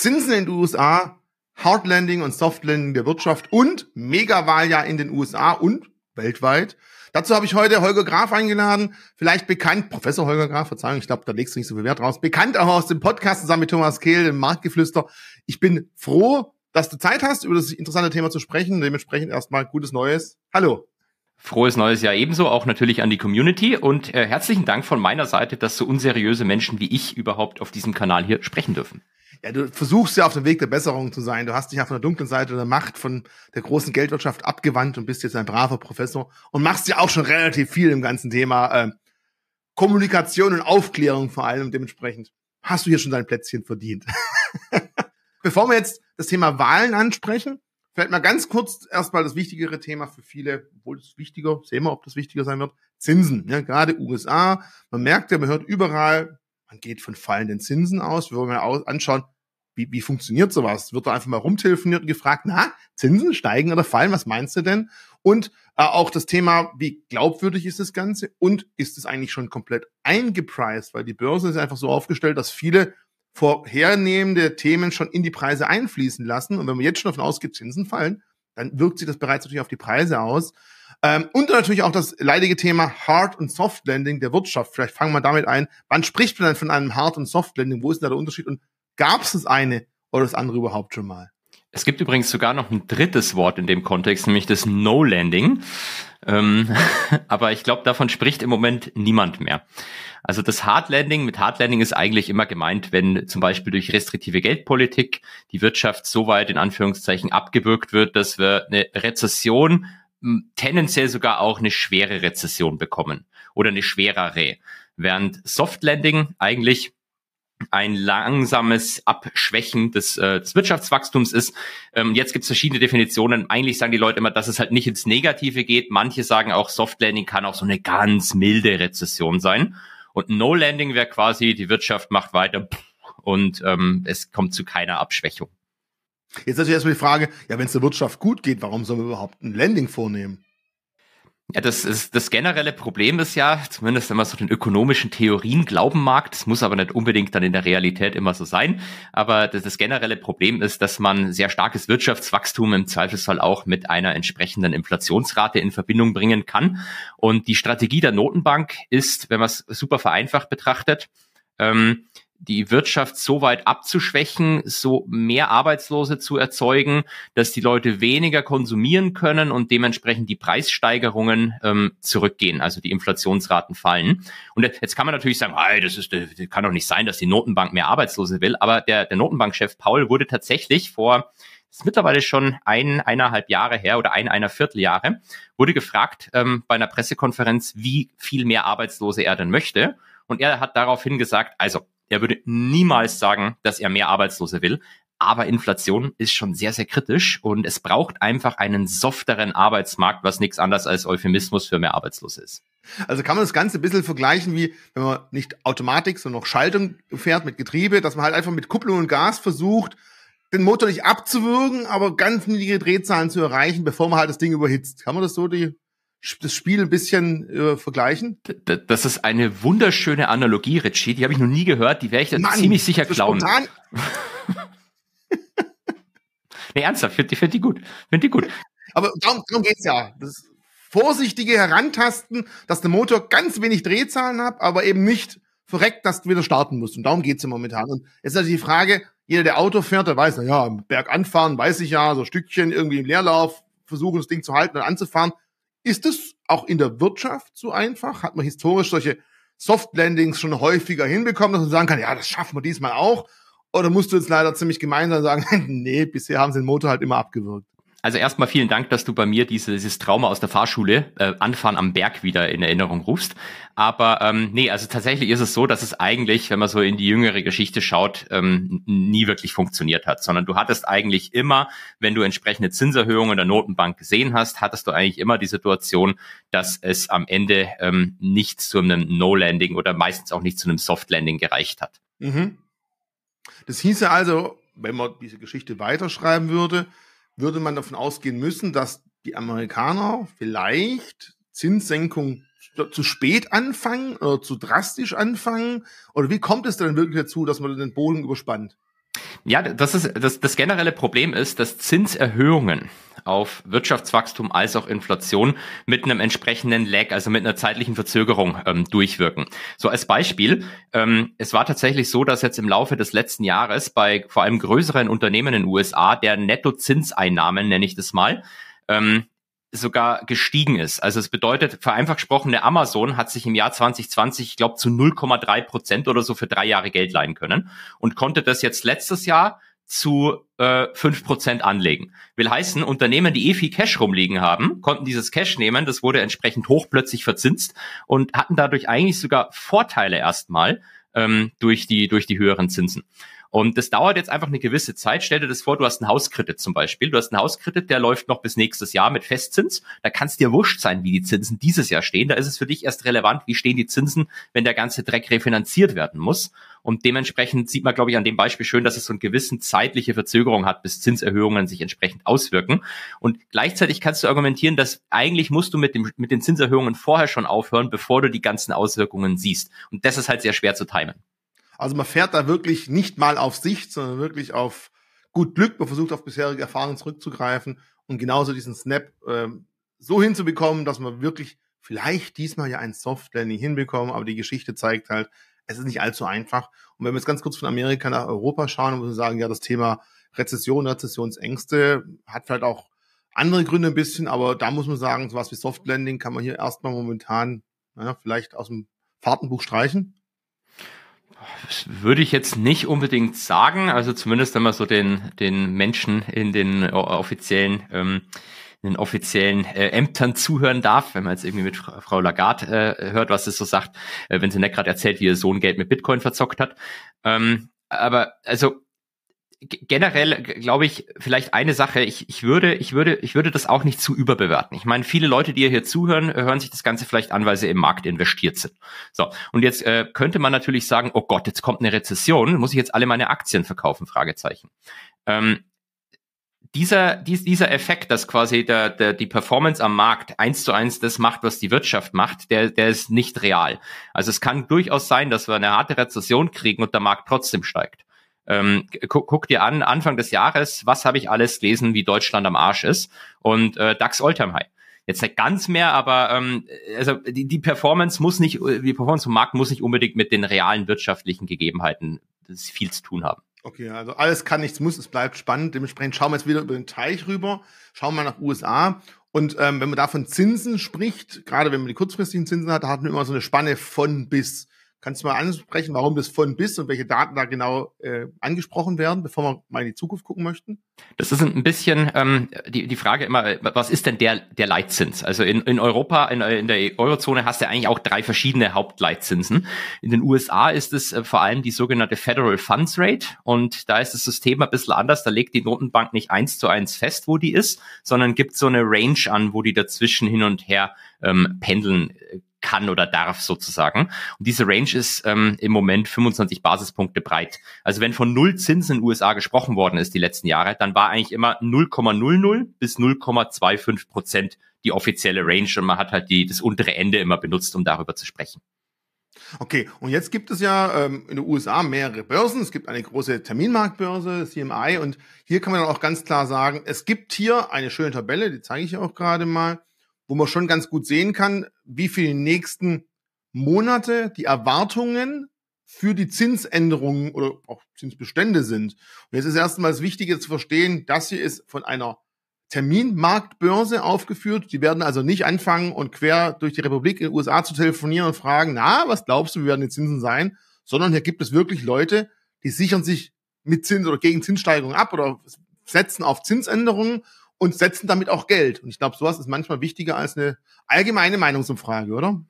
Zinsen in den USA, Hard Landing und Soft Landing der Wirtschaft und Megawahljahr in den USA und weltweit. Dazu habe ich heute Holger Graf eingeladen, vielleicht bekannt, Professor Holger Graf, Verzeihung, ich glaube, da legst du nicht so viel Wert draus, bekannt auch aus dem Podcast zusammen mit Thomas Kehl, dem Marktgeflüster. Ich bin froh, dass du Zeit hast, über das interessante Thema zu sprechen. Dementsprechend erstmal gutes Neues. Hallo. Frohes neues Jahr ebenso, auch natürlich an die Community und äh, herzlichen Dank von meiner Seite, dass so unseriöse Menschen wie ich überhaupt auf diesem Kanal hier sprechen dürfen ja, du versuchst ja auf dem Weg der Besserung zu sein. Du hast dich ja von der dunklen Seite der Macht von der großen Geldwirtschaft abgewandt und bist jetzt ein braver Professor und machst ja auch schon relativ viel im ganzen Thema äh, Kommunikation und Aufklärung vor allem. Dementsprechend hast du hier schon dein Plätzchen verdient. Bevor wir jetzt das Thema Wahlen ansprechen, vielleicht mal ganz kurz erstmal das wichtigere Thema für viele, obwohl es wichtiger, sehen wir, ob das wichtiger sein wird, Zinsen. Ja, gerade USA, man merkt ja, man hört überall, man geht von fallenden Zinsen aus. Wir wollen mal anschauen, wie, wie funktioniert sowas? Wird da einfach mal rumtelefoniert und gefragt, na, Zinsen steigen oder fallen? Was meinst du denn? Und äh, auch das Thema, wie glaubwürdig ist das Ganze? Und ist es eigentlich schon komplett eingepreist? Weil die Börse ist einfach so aufgestellt, dass viele vorhernehmende Themen schon in die Preise einfließen lassen. Und wenn man jetzt schon davon ausgeht, Zinsen fallen, dann wirkt sich das bereits natürlich auf die Preise aus. Ähm, und natürlich auch das leidige Thema Hard- und Soft Landing der Wirtschaft. Vielleicht fangen wir damit ein. Wann spricht man denn von einem Hard- und Soft Landing? Wo ist da der Unterschied? Und gab es das eine oder das andere überhaupt schon mal? Es gibt übrigens sogar noch ein drittes Wort in dem Kontext, nämlich das No-Landing. Ähm, aber ich glaube, davon spricht im Moment niemand mehr. Also das Hard Landing, mit Hard Landing ist eigentlich immer gemeint, wenn zum Beispiel durch restriktive Geldpolitik die Wirtschaft so weit in Anführungszeichen abgewürgt wird, dass wir eine Rezession tendenziell sogar auch eine schwere Rezession bekommen oder eine schwerere. Während Soft Landing eigentlich ein langsames Abschwächen des, äh, des Wirtschaftswachstums ist. Ähm, jetzt gibt es verschiedene Definitionen. Eigentlich sagen die Leute immer, dass es halt nicht ins Negative geht. Manche sagen auch, Soft Landing kann auch so eine ganz milde Rezession sein. Und No Landing wäre quasi, die Wirtschaft macht weiter und ähm, es kommt zu keiner Abschwächung. Jetzt natürlich erstmal die Frage, ja, wenn es der Wirtschaft gut geht, warum sollen wir überhaupt ein Landing vornehmen? Ja, das ist das generelle Problem ist ja, zumindest wenn man so den ökonomischen Theorien glauben mag, das muss aber nicht unbedingt dann in der Realität immer so sein, aber das, das generelle Problem ist, dass man sehr starkes Wirtschaftswachstum im Zweifelsfall auch mit einer entsprechenden Inflationsrate in Verbindung bringen kann. Und die Strategie der Notenbank ist, wenn man es super vereinfacht betrachtet, ähm, die Wirtschaft so weit abzuschwächen, so mehr Arbeitslose zu erzeugen, dass die Leute weniger konsumieren können und dementsprechend die Preissteigerungen ähm, zurückgehen, also die Inflationsraten fallen. Und jetzt kann man natürlich sagen, hey, das, ist, das kann doch nicht sein, dass die Notenbank mehr Arbeitslose will, aber der, der Notenbankchef Paul wurde tatsächlich vor ist mittlerweile schon ein, eineinhalb Jahre her oder ein, einer Vierteljahre, wurde gefragt ähm, bei einer Pressekonferenz, wie viel mehr Arbeitslose er denn möchte. Und er hat daraufhin gesagt, also er würde niemals sagen, dass er mehr Arbeitslose will. Aber Inflation ist schon sehr, sehr kritisch und es braucht einfach einen softeren Arbeitsmarkt, was nichts anderes als Euphemismus für mehr Arbeitslose ist. Also kann man das Ganze ein bisschen vergleichen, wie wenn man nicht Automatik, sondern noch Schaltung fährt mit Getriebe, dass man halt einfach mit Kupplung und Gas versucht, den Motor nicht abzuwürgen, aber ganz niedrige Drehzahlen zu erreichen, bevor man halt das Ding überhitzt. Kann man das so die das Spiel ein bisschen äh, vergleichen? Das ist eine wunderschöne Analogie, Richie. Die habe ich noch nie gehört. Die werde ich dann Mann, ziemlich sicher klauen. nee, ernsthaft, finde find die gut. Find die gut. Aber darum, darum geht's ja. Das vorsichtige Herantasten, dass der Motor ganz wenig Drehzahlen hat, aber eben nicht verreckt, dass du wieder starten musst. Und darum geht's ja momentan. Und jetzt ist natürlich die Frage, jeder, der Auto fährt, der weiß, na ja, Berg anfahren, weiß ich ja, so Stückchen irgendwie im Leerlauf, versuchen das Ding zu halten und anzufahren. Ist es auch in der Wirtschaft so einfach? Hat man historisch solche Soft Landings schon häufiger hinbekommen, dass man sagen kann, ja, das schaffen wir diesmal auch? Oder musst du jetzt leider ziemlich gemeinsam sagen, nee, bisher haben sie den Motor halt immer abgewürgt? Also erstmal vielen Dank, dass du bei mir diese, dieses Trauma aus der Fahrschule, äh, Anfahren am Berg wieder in Erinnerung rufst. Aber ähm, nee, also tatsächlich ist es so, dass es eigentlich, wenn man so in die jüngere Geschichte schaut, ähm, nie wirklich funktioniert hat, sondern du hattest eigentlich immer, wenn du entsprechende Zinserhöhungen der Notenbank gesehen hast, hattest du eigentlich immer die Situation, dass es am Ende ähm, nicht zu einem No-Landing oder meistens auch nicht zu einem Soft-Landing gereicht hat. Mhm. Das hieße also, wenn man diese Geschichte weiterschreiben würde, würde man davon ausgehen müssen, dass die Amerikaner vielleicht Zinssenkung zu spät anfangen oder zu drastisch anfangen? Oder wie kommt es dann wirklich dazu, dass man den Boden überspannt? Ja, das ist das, das generelle Problem ist, dass Zinserhöhungen auf Wirtschaftswachstum als auch Inflation mit einem entsprechenden Lag, also mit einer zeitlichen Verzögerung ähm, durchwirken. So als Beispiel, ähm, es war tatsächlich so, dass jetzt im Laufe des letzten Jahres bei vor allem größeren Unternehmen in den USA der Nettozinseinnahmen, nenne ich das mal, ähm, sogar gestiegen ist. Also es bedeutet, vereinfacht gesprochen, der Amazon hat sich im Jahr 2020, ich glaube, zu 0,3 Prozent oder so für drei Jahre Geld leihen können und konnte das jetzt letztes Jahr zu äh, 5% anlegen. Will heißen, Unternehmen, die eh viel Cash rumliegen haben, konnten dieses Cash nehmen, das wurde entsprechend hoch plötzlich verzinst und hatten dadurch eigentlich sogar Vorteile erstmal ähm, durch, die, durch die höheren Zinsen. Und das dauert jetzt einfach eine gewisse Zeit. Stell dir das vor, du hast einen Hauskredit zum Beispiel. Du hast einen Hauskredit, der läuft noch bis nächstes Jahr mit Festzins. Da kann es dir wurscht sein, wie die Zinsen dieses Jahr stehen. Da ist es für dich erst relevant, wie stehen die Zinsen, wenn der ganze Dreck refinanziert werden muss. Und dementsprechend sieht man, glaube ich, an dem Beispiel schön, dass es so eine gewissen zeitliche Verzögerung hat, bis Zinserhöhungen sich entsprechend auswirken. Und gleichzeitig kannst du argumentieren, dass eigentlich musst du mit, dem, mit den Zinserhöhungen vorher schon aufhören, bevor du die ganzen Auswirkungen siehst. Und das ist halt sehr schwer zu timen. Also man fährt da wirklich nicht mal auf Sicht, sondern wirklich auf gut Glück. Man versucht auf bisherige Erfahrungen zurückzugreifen und genauso diesen Snap ähm, so hinzubekommen, dass man wirklich vielleicht diesmal ja ein Soft Landing hinbekommen, aber die Geschichte zeigt halt, es ist nicht allzu einfach. Und wenn wir jetzt ganz kurz von Amerika nach Europa schauen, muss man sagen, ja, das Thema Rezession, Rezessionsängste hat vielleicht auch andere Gründe ein bisschen, aber da muss man sagen, sowas wie Soft Landing kann man hier erstmal momentan naja, vielleicht aus dem Fahrtenbuch streichen. Das würde ich jetzt nicht unbedingt sagen. Also zumindest wenn man so den, den Menschen in den offiziellen ähm, in den offiziellen äh, Ämtern zuhören darf, wenn man jetzt irgendwie mit Frau Lagarde äh, hört, was sie so sagt, äh, wenn sie nicht gerade erzählt, wie ihr Sohn Geld mit Bitcoin verzockt hat. Ähm, aber also generell glaube ich vielleicht eine Sache, ich, ich würde, ich würde, ich würde das auch nicht zu überbewerten. Ich meine, viele Leute, die hier zuhören, hören sich das Ganze vielleicht an, weil sie im Markt investiert sind. So, und jetzt äh, könnte man natürlich sagen, oh Gott, jetzt kommt eine Rezession, muss ich jetzt alle meine Aktien verkaufen? Fragezeichen. Ähm, dieser, dies, dieser Effekt, dass quasi der, der, die Performance am Markt eins zu eins das macht, was die Wirtschaft macht, der, der ist nicht real. Also es kann durchaus sein, dass wir eine harte Rezession kriegen und der Markt trotzdem steigt. Ähm, guck, guck, dir an, Anfang des Jahres, was habe ich alles gelesen, wie Deutschland am Arsch ist und äh, DAX Alltime High. Jetzt nicht ganz mehr, aber ähm, also die, die Performance muss nicht, die Performance vom Markt muss nicht unbedingt mit den realen wirtschaftlichen Gegebenheiten viel zu tun haben. Okay, also alles kann, nichts muss, es bleibt spannend. Dementsprechend schauen wir jetzt wieder über den Teich rüber, schauen wir nach USA. Und ähm, wenn man da von Zinsen spricht, gerade wenn man die kurzfristigen Zinsen hat, da hat man immer so eine Spanne von bis. Kannst du mal ansprechen, warum das von bis und welche Daten da genau äh, angesprochen werden, bevor wir mal in die Zukunft gucken möchten? Das ist ein bisschen ähm, die, die Frage immer, was ist denn der, der Leitzins? Also in, in Europa, in, in der Eurozone hast du eigentlich auch drei verschiedene Hauptleitzinsen. In den USA ist es äh, vor allem die sogenannte Federal Funds Rate und da ist das System ein bisschen anders. Da legt die Notenbank nicht eins zu eins fest, wo die ist, sondern gibt so eine Range an, wo die dazwischen hin und her ähm, pendeln äh, kann oder darf sozusagen. Und diese Range ist ähm, im Moment 25 Basispunkte breit. Also wenn von null Zinsen in den USA gesprochen worden ist die letzten Jahre, dann war eigentlich immer 0,00 bis 0,25 Prozent die offizielle Range und man hat halt die, das untere Ende immer benutzt, um darüber zu sprechen. Okay, und jetzt gibt es ja ähm, in den USA mehrere Börsen. Es gibt eine große Terminmarktbörse, CMI, und hier kann man dann auch ganz klar sagen, es gibt hier eine schöne Tabelle, die zeige ich auch gerade mal wo man schon ganz gut sehen kann, wie für die nächsten Monate die Erwartungen für die Zinsänderungen oder auch Zinsbestände sind. Und jetzt ist erstmals wichtig zu verstehen, das hier ist von einer Terminmarktbörse aufgeführt. Die werden also nicht anfangen und quer durch die Republik in den USA zu telefonieren und fragen, na, was glaubst du, wie werden die Zinsen sein? Sondern hier gibt es wirklich Leute, die sichern sich mit Zins oder gegen Zinssteigerungen ab oder setzen auf Zinsänderungen und setzen damit auch Geld. Und ich glaube, sowas ist manchmal wichtiger als eine allgemeine Meinungsumfrage, oder?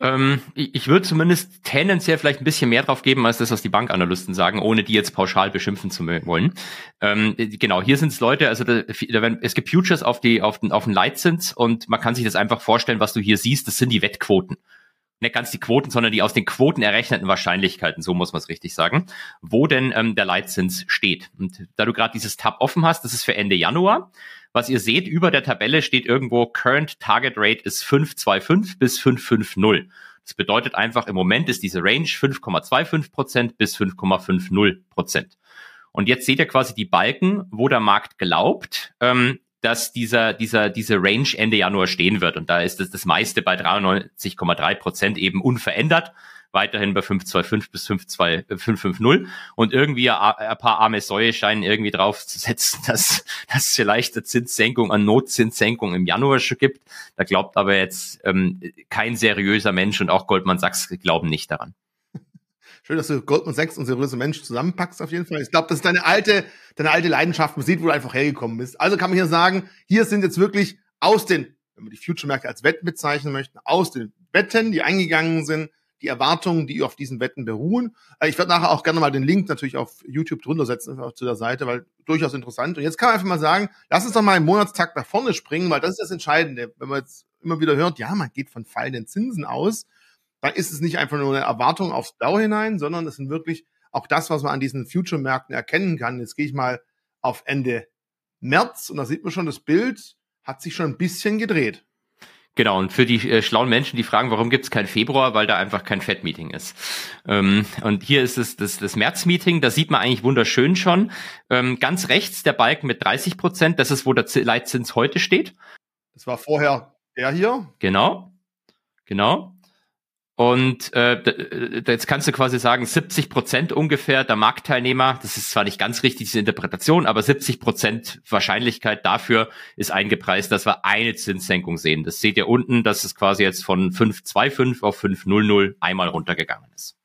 Ähm, ich, würde zumindest tendenziell vielleicht ein bisschen mehr drauf geben, als das, was die Bankanalysten sagen, ohne die jetzt pauschal beschimpfen zu wollen. Ähm, genau, hier sind es Leute, also da, da werden, es gibt Futures auf, die, auf, den, auf den Leitzins und man kann sich das einfach vorstellen, was du hier siehst, das sind die Wettquoten nicht ganz die Quoten, sondern die aus den Quoten errechneten Wahrscheinlichkeiten, so muss man es richtig sagen, wo denn ähm, der Leitzins steht. Und da du gerade dieses Tab offen hast, das ist für Ende Januar. Was ihr seht, über der Tabelle steht irgendwo Current Target Rate ist 525 bis 550. Das bedeutet einfach, im Moment ist diese Range 5,25 Prozent bis 5,50 Prozent. Und jetzt seht ihr quasi die Balken, wo der Markt glaubt, ähm, dass dieser, dieser, diese Range Ende Januar stehen wird. Und da ist das, das meiste bei 93,3 Prozent eben unverändert. Weiterhin bei 525 bis 550 und irgendwie ein, paar arme Säue scheinen irgendwie drauf zu setzen, dass, dass es vielleicht eine Zinssenkung, eine Notzinssenkung im Januar schon gibt. Da glaubt aber jetzt ähm, kein seriöser Mensch und auch Goldman Sachs glauben nicht daran. Schön, dass du Goldman Sachs und seriöse Menschen zusammenpackst auf jeden Fall. Ich glaube, das ist deine alte, deine alte Leidenschaft. Man sieht, wo du einfach hergekommen bist. Also kann man hier sagen, hier sind jetzt wirklich aus den, wenn man die Future-Märkte als Wetten bezeichnen möchte, aus den Wetten, die eingegangen sind, die Erwartungen, die auf diesen Wetten beruhen. Äh, ich werde nachher auch gerne mal den Link natürlich auf YouTube drunter setzen, auch zu der Seite, weil durchaus interessant. Und jetzt kann man einfach mal sagen, lass uns doch mal im Monatstakt nach vorne springen, weil das ist das Entscheidende. Wenn man jetzt immer wieder hört, ja, man geht von fallenden Zinsen aus, dann ist es nicht einfach nur eine Erwartung aufs Blau hinein, sondern es sind wirklich auch das, was man an diesen Future-Märkten erkennen kann. Jetzt gehe ich mal auf Ende März und da sieht man schon, das Bild hat sich schon ein bisschen gedreht. Genau, und für die äh, schlauen Menschen, die fragen, warum gibt es kein Februar, weil da einfach kein Fed-Meeting ist. Ähm, und hier ist es das, das März-Meeting, da sieht man eigentlich wunderschön schon. Ähm, ganz rechts der Balken mit 30 Prozent, das ist, wo der Leitzins heute steht. Das war vorher der hier. Genau, genau. Und äh, jetzt kannst du quasi sagen, 70 Prozent ungefähr der Marktteilnehmer, das ist zwar nicht ganz richtig diese Interpretation, aber 70 Prozent Wahrscheinlichkeit dafür ist eingepreist, dass wir eine Zinssenkung sehen. Das seht ihr unten, dass es quasi jetzt von 5,25 auf 5,00 einmal runtergegangen ist.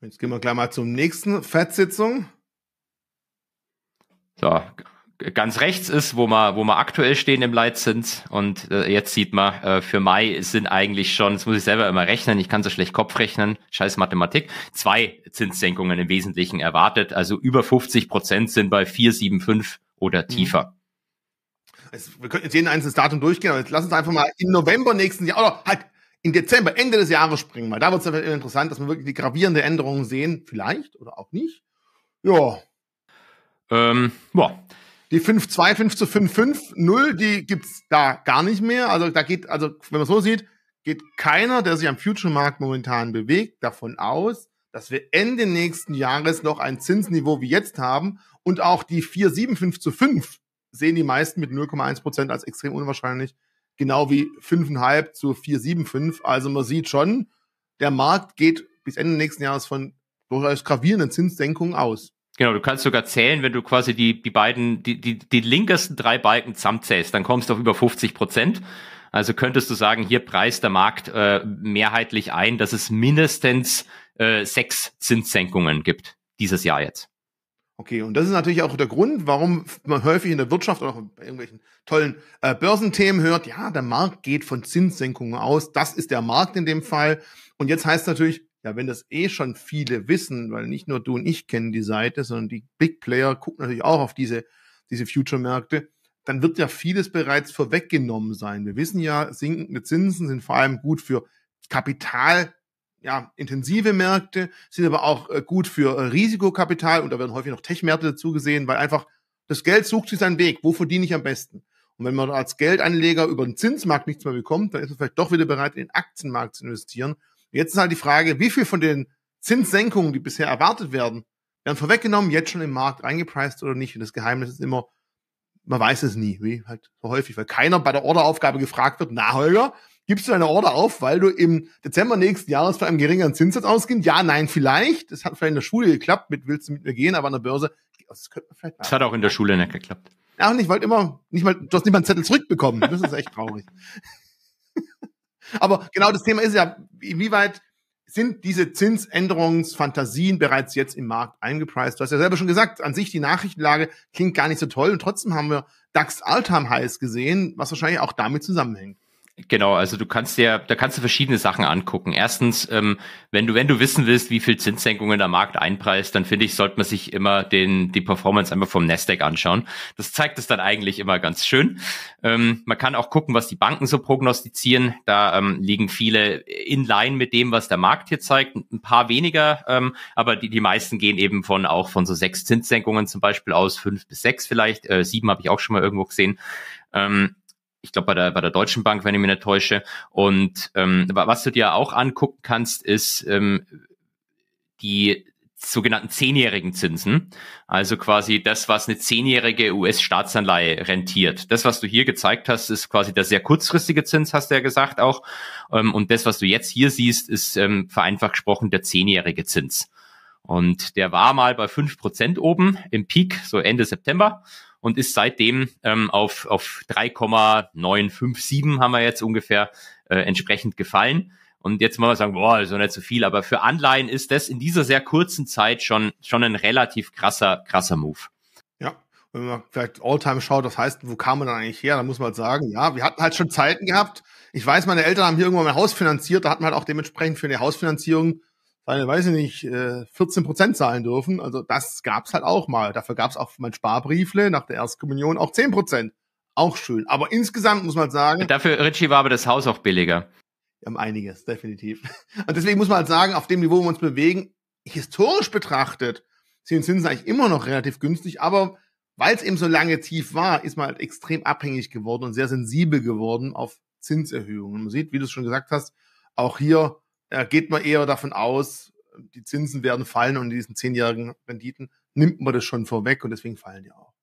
Jetzt gehen wir gleich mal zum nächsten Fettsitzung. So, ganz rechts ist, wo wir, wo wir aktuell stehen im Leitzins. Und äh, jetzt sieht man, äh, für Mai sind eigentlich schon, das muss ich selber immer rechnen, ich kann so schlecht Kopf rechnen, scheiß Mathematik, zwei Zinssenkungen im Wesentlichen erwartet. Also über 50 Prozent sind bei 4,75 oder mhm. tiefer. Also, wir könnten jetzt jeden einzelnen Datum durchgehen, aber jetzt lass uns einfach mal im November nächsten Jahr, oder halt in Dezember, Ende des Jahres springen, weil da wird es interessant, dass wir wirklich die gravierende Änderungen sehen. Vielleicht oder auch nicht. Ja. Ähm, boah. Die 5-2, 5 zu 5, 5, 0, die gibt's da gar nicht mehr. Also da geht, also wenn man so sieht, geht keiner, der sich am Future-Markt momentan bewegt, davon aus, dass wir Ende nächsten Jahres noch ein Zinsniveau wie jetzt haben und auch die 4, 7, 5 zu 5 sehen die meisten mit 0,1 Prozent als extrem unwahrscheinlich, genau wie 5,5 zu 4, 7, 5. Also man sieht schon, der Markt geht bis Ende nächsten Jahres von durchaus gravierenden Zinssenkungen aus. Genau, du kannst sogar zählen, wenn du quasi die, die beiden, die, die, die linkesten drei Balken zusammenzählst, dann kommst du auf über 50 Prozent. Also könntest du sagen, hier preist der Markt äh, mehrheitlich ein, dass es mindestens äh, sechs Zinssenkungen gibt dieses Jahr jetzt. Okay, und das ist natürlich auch der Grund, warum man häufig in der Wirtschaft oder auch bei irgendwelchen tollen äh, Börsenthemen hört, ja, der Markt geht von Zinssenkungen aus. Das ist der Markt in dem Fall. Und jetzt heißt natürlich, ja, wenn das eh schon viele wissen, weil nicht nur du und ich kennen die Seite, sondern die Big Player gucken natürlich auch auf diese, diese Future-Märkte, dann wird ja vieles bereits vorweggenommen sein. Wir wissen ja, sinkende Zinsen sind vor allem gut für Kapital, ja, intensive Märkte, sind aber auch äh, gut für äh, Risikokapital und da werden häufig noch Tech-Märkte dazu gesehen, weil einfach das Geld sucht sich seinen Weg. Wo verdiene ich am besten? Und wenn man als Geldanleger über den Zinsmarkt nichts mehr bekommt, dann ist man vielleicht doch wieder bereit, in den Aktienmarkt zu investieren. Jetzt ist halt die Frage, wie viel von den Zinssenkungen, die bisher erwartet werden, werden vorweggenommen, jetzt schon im Markt reingepreist oder nicht. Und das Geheimnis ist immer, man weiß es nie, wie halt so häufig, weil keiner bei der Orderaufgabe gefragt wird, na Holger, gibst du deine Order auf, weil du im Dezember nächsten Jahres von einem geringeren Zinssatz ausgehst? Ja, nein, vielleicht. Das hat vielleicht in der Schule geklappt, mit willst du mit mir gehen, aber an der Börse, das könnte man vielleicht. Das hat auch in der Schule nicht geklappt. Ja, nicht, weil immer, nicht mal, du hast nicht mal einen Zettel zurückbekommen. Das ist echt traurig. Aber genau das Thema ist ja, inwieweit sind diese Zinsänderungsfantasien bereits jetzt im Markt eingepreist? Du hast ja selber schon gesagt, an sich die Nachrichtenlage klingt gar nicht so toll und trotzdem haben wir DAX Alltime Highs gesehen, was wahrscheinlich auch damit zusammenhängt. Genau, also du kannst dir, da kannst du verschiedene Sachen angucken. Erstens, ähm, wenn du, wenn du wissen willst, wie viel Zinssenkungen der Markt einpreist, dann finde ich, sollte man sich immer den, die Performance einmal vom Nasdaq anschauen. Das zeigt es dann eigentlich immer ganz schön. Ähm, man kann auch gucken, was die Banken so prognostizieren. Da ähm, liegen viele in line mit dem, was der Markt hier zeigt. Ein paar weniger, ähm, aber die, die meisten gehen eben von auch von so sechs Zinssenkungen zum Beispiel aus, fünf bis sechs vielleicht. Äh, sieben habe ich auch schon mal irgendwo gesehen. Ähm, ich glaube bei der, bei der Deutschen Bank, wenn ich mich nicht täusche. Und ähm, was du dir auch angucken kannst, ist ähm, die sogenannten zehnjährigen Zinsen. Also quasi das, was eine zehnjährige US-Staatsanleihe rentiert. Das, was du hier gezeigt hast, ist quasi der sehr kurzfristige Zins, hast du ja gesagt auch. Ähm, und das, was du jetzt hier siehst, ist ähm, vereinfacht gesprochen der zehnjährige Zins. Und der war mal bei fünf Prozent oben im Peak, so Ende September und ist seitdem ähm, auf, auf 3,957 haben wir jetzt ungefähr äh, entsprechend gefallen. Und jetzt mal sagen, boah, doch nicht so viel, aber für Anleihen ist das in dieser sehr kurzen Zeit schon, schon ein relativ krasser, krasser Move. Ja, wenn man vielleicht Alltime schaut, das heißt, wo kam man dann eigentlich her? Da muss man halt sagen, ja, wir hatten halt schon Zeiten gehabt. Ich weiß, meine Eltern haben hier irgendwann mein Haus finanziert, da hat man halt auch dementsprechend für eine Hausfinanzierung seine, weiß ich nicht, 14 äh, Prozent zahlen dürfen. Also das gab's halt auch mal. Dafür gab's auch mein Sparbriefle nach der Erstkommunion auch 10 Prozent. Auch schön. Aber insgesamt muss man sagen. Dafür, Richie, war aber das Haus auch billiger. Wir haben einiges, definitiv. Und deswegen muss man halt sagen, auf dem Niveau, wo wir uns bewegen, historisch betrachtet, sind Zinsen eigentlich immer noch relativ günstig, aber weil es eben so lange tief war, ist man halt extrem abhängig geworden und sehr sensibel geworden auf Zinserhöhungen. Man sieht, wie du es schon gesagt hast, auch hier geht man eher davon aus, die Zinsen werden fallen und in diesen zehnjährigen Renditen nimmt man das schon vorweg und deswegen fallen die auch.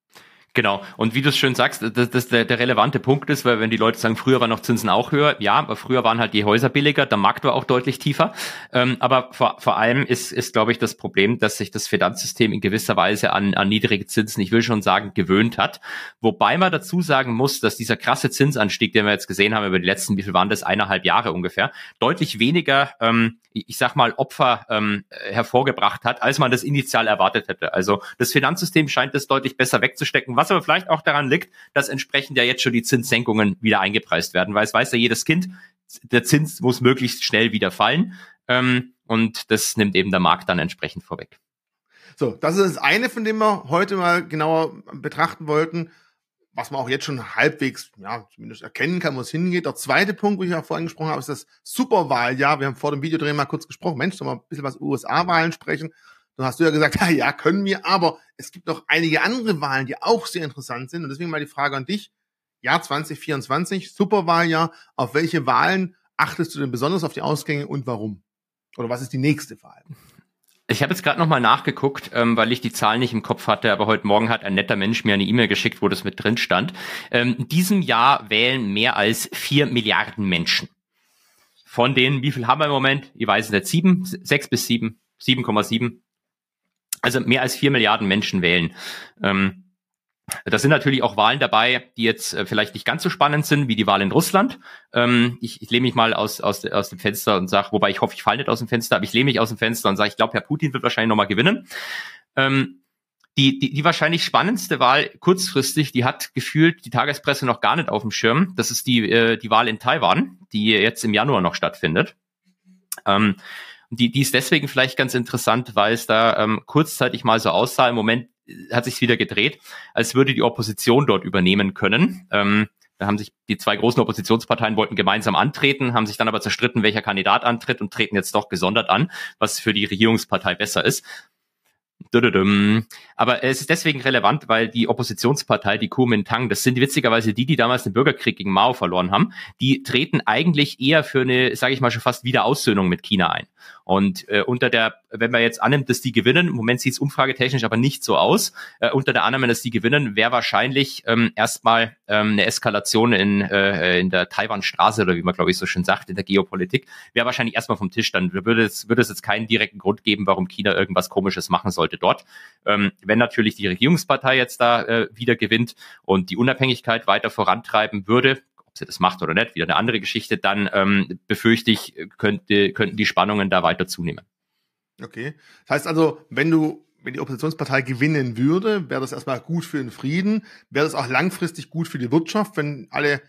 Genau. Und wie du es schön sagst, dass das der, der relevante Punkt ist, weil wenn die Leute sagen, früher waren noch Zinsen auch höher, ja, aber früher waren halt die Häuser billiger, der Markt war auch deutlich tiefer. Ähm, aber vor, vor allem ist, ist, glaube ich, das Problem, dass sich das Finanzsystem in gewisser Weise an, an niedrige Zinsen, ich will schon sagen, gewöhnt hat. Wobei man dazu sagen muss, dass dieser krasse Zinsanstieg, den wir jetzt gesehen haben über die letzten, wie viel waren das, eineinhalb Jahre ungefähr, deutlich weniger ähm, ich sag mal, Opfer ähm, hervorgebracht hat, als man das initial erwartet hätte. Also das Finanzsystem scheint das deutlich besser wegzustecken, was aber vielleicht auch daran liegt, dass entsprechend ja jetzt schon die Zinssenkungen wieder eingepreist werden, weil es weiß ja jedes Kind, der Zins muss möglichst schnell wieder fallen ähm, und das nimmt eben der Markt dann entsprechend vorweg. So, das ist das eine, von dem wir heute mal genauer betrachten wollten was man auch jetzt schon halbwegs, ja, zumindest erkennen kann, wo es hingeht. Der zweite Punkt, wo ich ja vorhin gesprochen habe, ist das Superwahljahr. Wir haben vor dem Videodrehen mal kurz gesprochen. Mensch, soll mal ein bisschen was USA-Wahlen sprechen. Dann hast du ja gesagt, ja, ja, können wir, aber es gibt noch einige andere Wahlen, die auch sehr interessant sind. Und deswegen mal die Frage an dich. Jahr 2024, Superwahljahr. Auf welche Wahlen achtest du denn besonders auf die Ausgänge und warum? Oder was ist die nächste Wahl? Ich habe jetzt gerade nochmal nachgeguckt, ähm, weil ich die Zahlen nicht im Kopf hatte, aber heute Morgen hat ein netter Mensch mir eine E-Mail geschickt, wo das mit drin stand. Ähm, in diesem Jahr wählen mehr als vier Milliarden Menschen. Von denen, wie viel haben wir im Moment? Ich weiß es nicht, sieben, sechs bis sieben, 7,7. Also mehr als vier Milliarden Menschen wählen. Ähm, da sind natürlich auch Wahlen dabei, die jetzt äh, vielleicht nicht ganz so spannend sind wie die Wahl in Russland. Ähm, ich, ich lehne mich mal aus, aus, aus dem Fenster und sage, wobei ich hoffe, ich falle nicht aus dem Fenster, aber ich lehne mich aus dem Fenster und sage, ich glaube, Herr Putin wird wahrscheinlich nochmal gewinnen. Ähm, die, die, die wahrscheinlich spannendste Wahl kurzfristig, die hat gefühlt die Tagespresse noch gar nicht auf dem Schirm. Das ist die, äh, die Wahl in Taiwan, die jetzt im Januar noch stattfindet. Ähm, die, die ist deswegen vielleicht ganz interessant, weil es da ähm, kurzzeitig mal so aussah. Im Moment hat sich wieder gedreht, als würde die Opposition dort übernehmen können. Ähm, da haben sich die zwei großen Oppositionsparteien wollten gemeinsam antreten, haben sich dann aber zerstritten, welcher Kandidat antritt und treten jetzt doch gesondert an, was für die Regierungspartei besser ist. Aber es ist deswegen relevant, weil die Oppositionspartei, die Kuomintang, das sind witzigerweise die, die damals den Bürgerkrieg gegen Mao verloren haben, die treten eigentlich eher für eine, sage ich mal schon fast Wiederaussöhnung mit China ein. Und äh, unter der, wenn man jetzt annimmt, dass die gewinnen, im Moment sieht es umfragetechnisch aber nicht so aus, äh, unter der Annahme, dass die gewinnen, wäre wahrscheinlich ähm, erstmal ähm, eine Eskalation in, äh, in der Taiwan-Straße oder wie man glaube ich so schön sagt, in der Geopolitik, wäre wahrscheinlich erstmal vom Tisch. Dann würde es, würde es jetzt keinen direkten Grund geben, warum China irgendwas Komisches machen sollte dort. Ähm, wenn natürlich die Regierungspartei jetzt da äh, wieder gewinnt und die Unabhängigkeit weiter vorantreiben würde, ob sie das macht oder nicht, wieder eine andere Geschichte, dann ähm, befürchte ich, könnte, könnten die Spannungen da weiter zunehmen. Okay. Das heißt also, wenn du, wenn die Oppositionspartei gewinnen würde, wäre das erstmal gut für den Frieden, wäre das auch langfristig gut für die Wirtschaft, wenn alle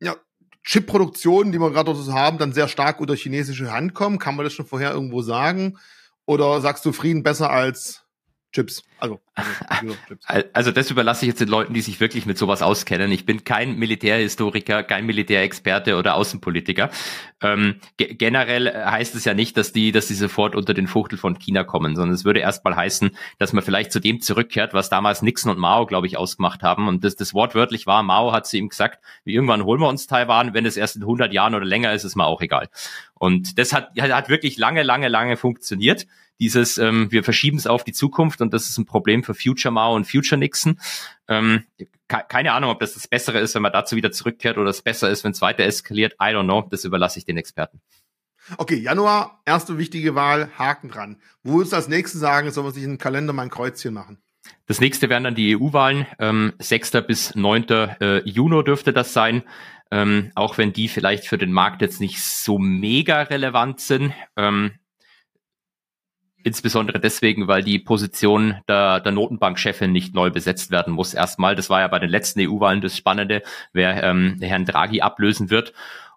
ja, Chip-Produktionen, die wir gerade so haben, dann sehr stark unter chinesische Hand kommen. Kann man das schon vorher irgendwo sagen? Oder sagst du Frieden besser als Chips. Also, also, Chips. also das überlasse ich jetzt den Leuten, die sich wirklich mit sowas auskennen. Ich bin kein Militärhistoriker, kein Militärexperte oder Außenpolitiker. Ähm, ge generell heißt es ja nicht, dass die, dass die sofort unter den Fuchtel von China kommen, sondern es würde erstmal heißen, dass man vielleicht zu dem zurückkehrt, was damals Nixon und Mao, glaube ich, ausgemacht haben. Und das, das wortwörtlich war, Mao hat zu ihm gesagt, irgendwann holen wir uns Taiwan, wenn es erst in 100 Jahren oder länger ist, ist mir auch egal. Und das hat, hat wirklich lange, lange, lange funktioniert Dieses, ähm, wir verschieben es auf die Zukunft und das ist ein Problem für Future Mao und Future Nixon. Ähm, keine Ahnung, ob das das Bessere ist, wenn man dazu wieder zurückkehrt oder es besser ist, wenn es weiter eskaliert. I don't know. Das überlasse ich den Experten. Okay, Januar, erste wichtige Wahl, Haken dran. Wo ist das nächste sagen, soll man sich im Kalender mal ein Kreuzchen machen? Das nächste wären dann die EU-Wahlen. Ähm, 6. bis 9. Äh, Juni dürfte das sein. Ähm, auch wenn die vielleicht für den Markt jetzt nicht so mega relevant sind. Ähm, Insbesondere deswegen, weil die Position der, der Notenbankchefin nicht neu besetzt werden muss. Erstmal, das war ja bei den letzten EU-Wahlen das Spannende, wer ähm, Herrn Draghi ablösen wird.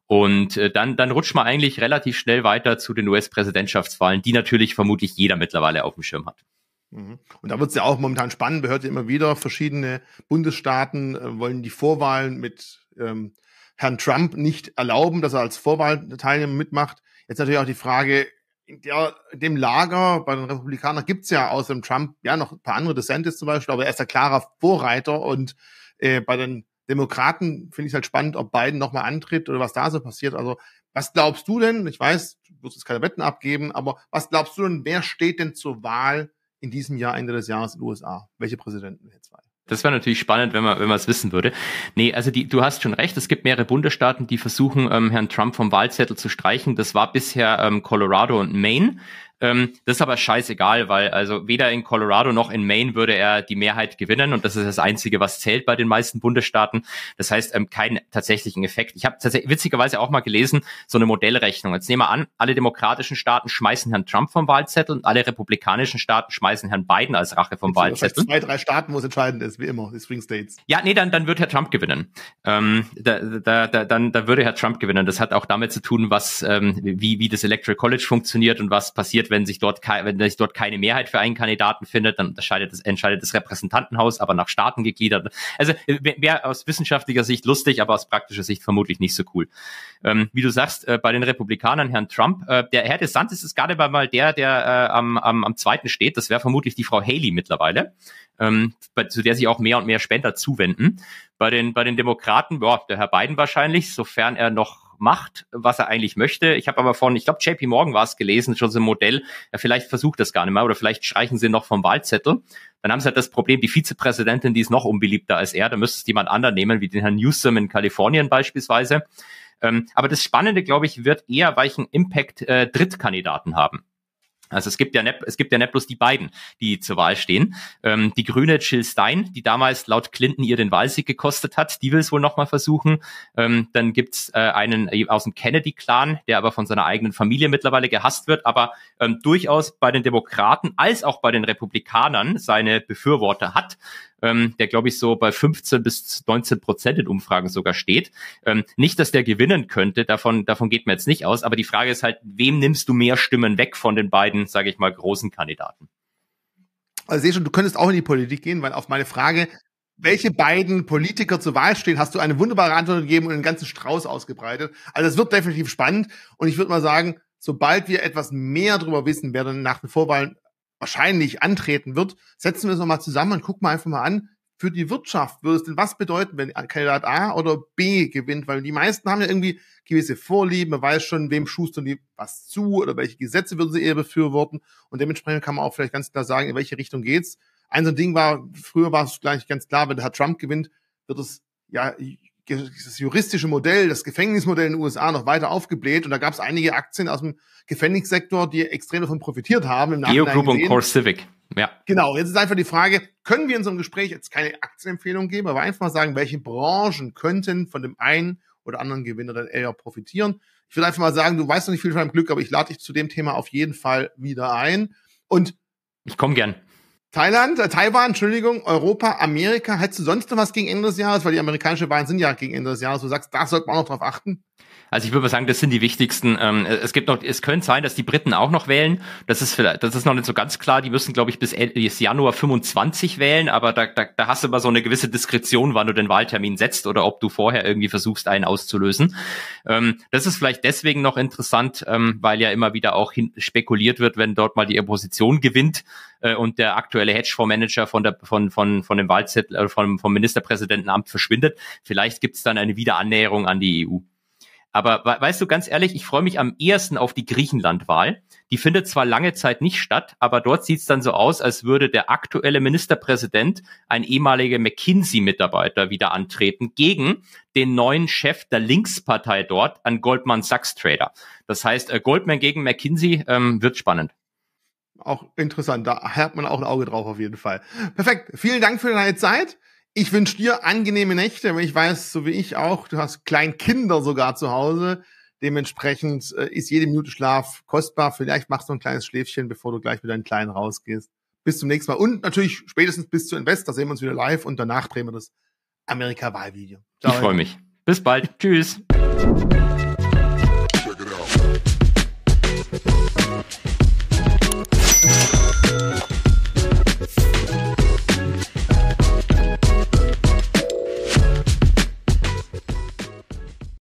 Und äh, dann, dann rutscht man eigentlich relativ schnell weiter zu den US-Präsidentschaftswahlen, die natürlich vermutlich jeder mittlerweile auf dem Schirm hat. Mhm. Und da wird es ja auch momentan spannend, man hört ja immer wieder, verschiedene Bundesstaaten äh, wollen die Vorwahlen mit ähm, Herrn Trump nicht erlauben, dass er als Vorwahlteilnehmer mitmacht. Jetzt natürlich auch die Frage, in der, dem Lager bei den Republikanern gibt's ja außer dem Trump ja noch ein paar andere DeSantis zum Beispiel, aber er ist ein klarer Vorreiter und äh, bei den Demokraten finde ich halt spannend, ob Biden nochmal antritt oder was da so passiert. Also was glaubst du denn? Ich weiß, du wirst jetzt keine Wetten abgeben, aber was glaubst du denn, wer steht denn zur Wahl in diesem Jahr, Ende des Jahres in den USA? Welche Präsidenten jetzt zwei? Das wäre natürlich spannend, wenn man wenn man es wissen würde. Nee, also die, du hast schon recht, es gibt mehrere Bundesstaaten, die versuchen, ähm, Herrn Trump vom Wahlzettel zu streichen. Das war bisher ähm, Colorado und Maine. Ähm, das ist aber scheißegal, weil also weder in Colorado noch in Maine würde er die Mehrheit gewinnen und das ist das Einzige, was zählt bei den meisten Bundesstaaten. Das heißt, ähm, keinen tatsächlichen Effekt. Ich habe tatsächlich witzigerweise auch mal gelesen, so eine Modellrechnung. Jetzt nehmen wir an, alle demokratischen Staaten schmeißen Herrn Trump vom Wahlzettel und alle republikanischen Staaten schmeißen Herrn Biden als Rache vom Wahlzettel. Zwei, drei Staaten, wo es entscheidend ist, wie immer, die Swing States. Ja, nee, dann, dann wird Herr Trump gewinnen. Ähm, da, da, da, dann, da würde Herr Trump gewinnen. Das hat auch damit zu tun, was, ähm, wie, wie das Electoral College funktioniert und was passiert, passiert, wenn sich dort wenn sich dort keine Mehrheit für einen Kandidaten findet, dann entscheidet das, entscheidet das Repräsentantenhaus, aber nach Staaten gegliedert. Also wäre aus wissenschaftlicher Sicht lustig, aber aus praktischer Sicht vermutlich nicht so cool. Ähm, wie du sagst, äh, bei den Republikanern, Herrn Trump, äh, der Herr DeSantis ist gerade mal der, der äh, am, am, am zweiten steht. Das wäre vermutlich die Frau Haley mittlerweile. Ähm, bei, zu der sich auch mehr und mehr Spender zuwenden. Bei den, bei den Demokraten, boah, der Herr Biden wahrscheinlich, sofern er noch macht, was er eigentlich möchte. Ich habe aber von, ich glaube, JP Morgan war es gelesen, schon so ein Modell, ja, vielleicht versucht das gar nicht mehr oder vielleicht streichen sie noch vom Wahlzettel. Dann haben sie halt das Problem, die Vizepräsidentin, die ist noch unbeliebter als er, da müsste es jemand anderen nehmen, wie den Herrn Newsom in Kalifornien beispielsweise. Ähm, aber das Spannende, glaube ich, wird eher, welchen Impact äh, Drittkandidaten haben. Also es gibt ja nicht, es gibt ja nicht bloß die beiden, die zur Wahl stehen. Ähm, die Grüne Jill Stein, die damals laut Clinton ihr den Wahlsieg gekostet hat, die will es wohl nochmal versuchen. Ähm, dann gibt's äh, einen aus dem Kennedy-Clan, der aber von seiner eigenen Familie mittlerweile gehasst wird, aber ähm, durchaus bei den Demokraten als auch bei den Republikanern seine Befürworter hat ähm, der glaube ich so bei 15 bis 19 Prozent in Umfragen sogar steht. Ähm, nicht, dass der gewinnen könnte, davon, davon geht man jetzt nicht aus, aber die Frage ist halt, wem nimmst du mehr Stimmen weg von den beiden, sage ich mal, großen Kandidaten? Also sehe schon, du könntest auch in die Politik gehen, weil auf meine Frage, welche beiden Politiker zur Wahl stehen, hast du eine wunderbare Antwort gegeben und einen ganzen Strauß ausgebreitet. Also es wird definitiv spannend und ich würde mal sagen, sobald wir etwas mehr darüber wissen, wer dann nach den Vorwahlen wahrscheinlich antreten wird, setzen wir es nochmal zusammen und gucken mal einfach mal an, für die Wirtschaft würde es denn was bedeuten, wenn Kandidat A oder B gewinnt? Weil die meisten haben ja irgendwie gewisse Vorlieben, man weiß schon, wem schustern die was zu oder welche Gesetze würden sie eher befürworten und dementsprechend kann man auch vielleicht ganz klar sagen, in welche Richtung geht's. Ein so ein Ding war, früher war es gleich ganz klar, wenn der Herr Trump gewinnt, wird es ja das juristische Modell, das Gefängnismodell in den USA noch weiter aufgebläht und da gab es einige Aktien aus dem Gefängnissektor, die extrem davon profitiert haben. Im Geo Group und Core Civic. Ja. Genau, jetzt ist einfach die Frage, können wir in so einem Gespräch jetzt keine Aktienempfehlung geben, aber einfach mal sagen, welche Branchen könnten von dem einen oder anderen Gewinner dann eher profitieren. Ich würde einfach mal sagen, du weißt noch nicht viel von deinem Glück, aber ich lade dich zu dem Thema auf jeden Fall wieder ein. Und ich komme gern. Thailand, äh, Taiwan, Entschuldigung, Europa, Amerika. Hättest du sonst noch was gegen Ende des Jahres? Weil die amerikanischen Wahlen sind ja gegen Ende des Jahres. Du sagst, da sollte man auch drauf achten. Also ich würde mal sagen, das sind die wichtigsten. Ähm, es gibt noch, es könnte sein, dass die Briten auch noch wählen. Das ist vielleicht, das ist noch nicht so ganz klar. Die müssen, glaube ich, bis, Januar 25 wählen, aber da, da, da hast du immer so eine gewisse Diskretion, wann du den Wahltermin setzt oder ob du vorher irgendwie versuchst, einen auszulösen. Ähm, das ist vielleicht deswegen noch interessant, ähm, weil ja immer wieder auch spekuliert wird, wenn dort mal die Opposition gewinnt äh, und der aktuelle Hedgefondsmanager von der von von von dem Wahlzettel äh, vom vom Ministerpräsidentenamt verschwindet. Vielleicht gibt es dann eine Wiederannäherung an die EU. Aber weißt du, ganz ehrlich, ich freue mich am ehesten auf die Griechenland-Wahl. Die findet zwar lange Zeit nicht statt, aber dort sieht es dann so aus, als würde der aktuelle Ministerpräsident, ein ehemaliger McKinsey-Mitarbeiter, wieder antreten gegen den neuen Chef der Linkspartei dort, ein Goldman Sachs Trader. Das heißt, äh, Goldman gegen McKinsey ähm, wird spannend auch interessant. Da hat man auch ein Auge drauf auf jeden Fall. Perfekt. Vielen Dank für deine Zeit. Ich wünsche dir angenehme Nächte, weil ich weiß, so wie ich auch, du hast Kleinkinder sogar zu Hause. Dementsprechend äh, ist jede Minute Schlaf kostbar. Vielleicht machst du ein kleines Schläfchen, bevor du gleich mit deinen Kleinen rausgehst. Bis zum nächsten Mal. Und natürlich spätestens bis zu Invest. Da sehen wir uns wieder live und danach drehen wir das Amerika-Wahlvideo. Ich freue mich. Bis bald. Tschüss.